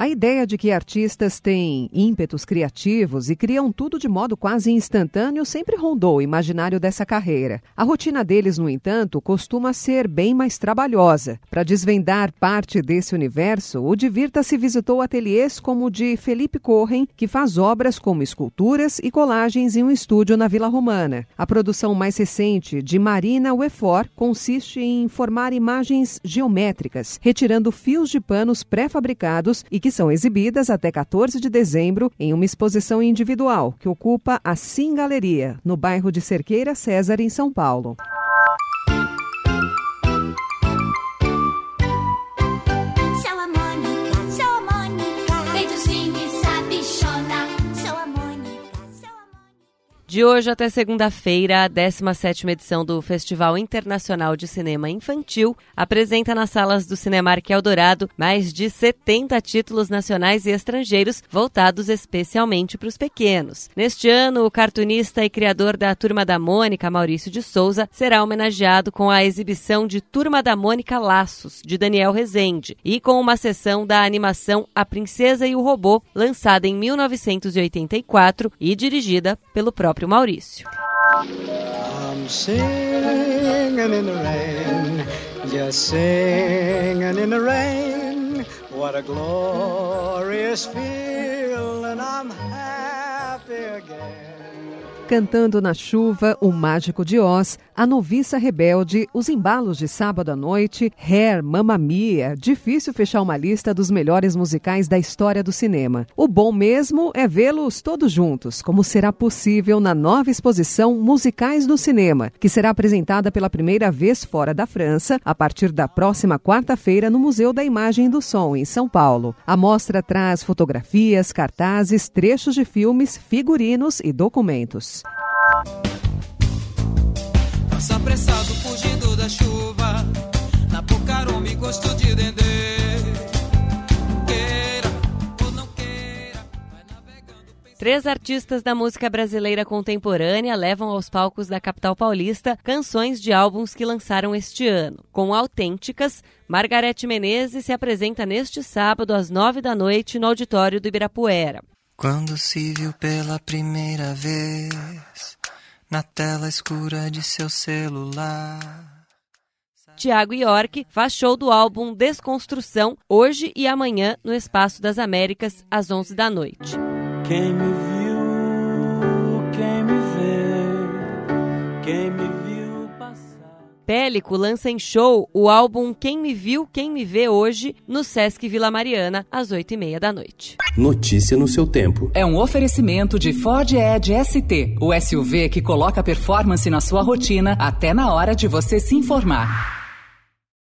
A ideia de que artistas têm ímpetos criativos e criam tudo de modo quase instantâneo sempre rondou o imaginário dessa carreira. A rotina deles, no entanto, costuma ser bem mais trabalhosa. Para desvendar parte desse universo, o Divirta-se visitou ateliês como o de Felipe Corren, que faz obras como esculturas e colagens em um estúdio na Vila Romana. A produção mais recente, de Marina Wefor, consiste em formar imagens geométricas, retirando fios de panos pré-fabricados e que que são exibidas até 14 de dezembro em uma exposição individual que ocupa a Sim Galeria, no bairro de Cerqueira César, em São Paulo. De hoje até segunda-feira, a 17ª edição do Festival Internacional de Cinema Infantil apresenta nas salas do Cinemark Eldorado mais de 70 títulos nacionais e estrangeiros voltados especialmente para os pequenos. Neste ano, o cartunista e criador da Turma da Mônica, Maurício de Souza, será homenageado com a exibição de Turma da Mônica Laços, de Daniel Rezende, e com uma sessão da animação A Princesa e o Robô, lançada em 1984 e dirigida pelo próprio próprio Maurício. I'm singing in the rain, just singing in the rain. What a glorious feeling, I'm happy again. Cantando na Chuva, O Mágico de Oz, A Noviça Rebelde, Os Embalos de Sábado à Noite, Hair, Mamma Mia. Difícil fechar uma lista dos melhores musicais da história do cinema. O bom mesmo é vê-los todos juntos, como será possível na nova exposição Musicais do Cinema, que será apresentada pela primeira vez fora da França, a partir da próxima quarta-feira no Museu da Imagem e do Som, em São Paulo. A mostra traz fotografias, cartazes, trechos de filmes, figurinos e documentos. Fugindo da chuva, na me gosto de dendê. Três artistas da música brasileira contemporânea levam aos palcos da capital paulista canções de álbuns que lançaram este ano. Com autênticas, Margarete Menezes se apresenta neste sábado às nove da noite no auditório do Ibirapuera. Quando se viu pela primeira vez na tela escura de seu celular. Tiago York faz show do álbum Desconstrução hoje e amanhã no Espaço das Américas às 11 da noite. Quem me viu, quem me vê, quem me Pélico lança em show o álbum Quem Me Viu, Quem Me Vê Hoje no Sesc Vila Mariana, às oito e meia da noite. Notícia no seu tempo. É um oferecimento de Ford Edge ST, o SUV que coloca performance na sua rotina até na hora de você se informar.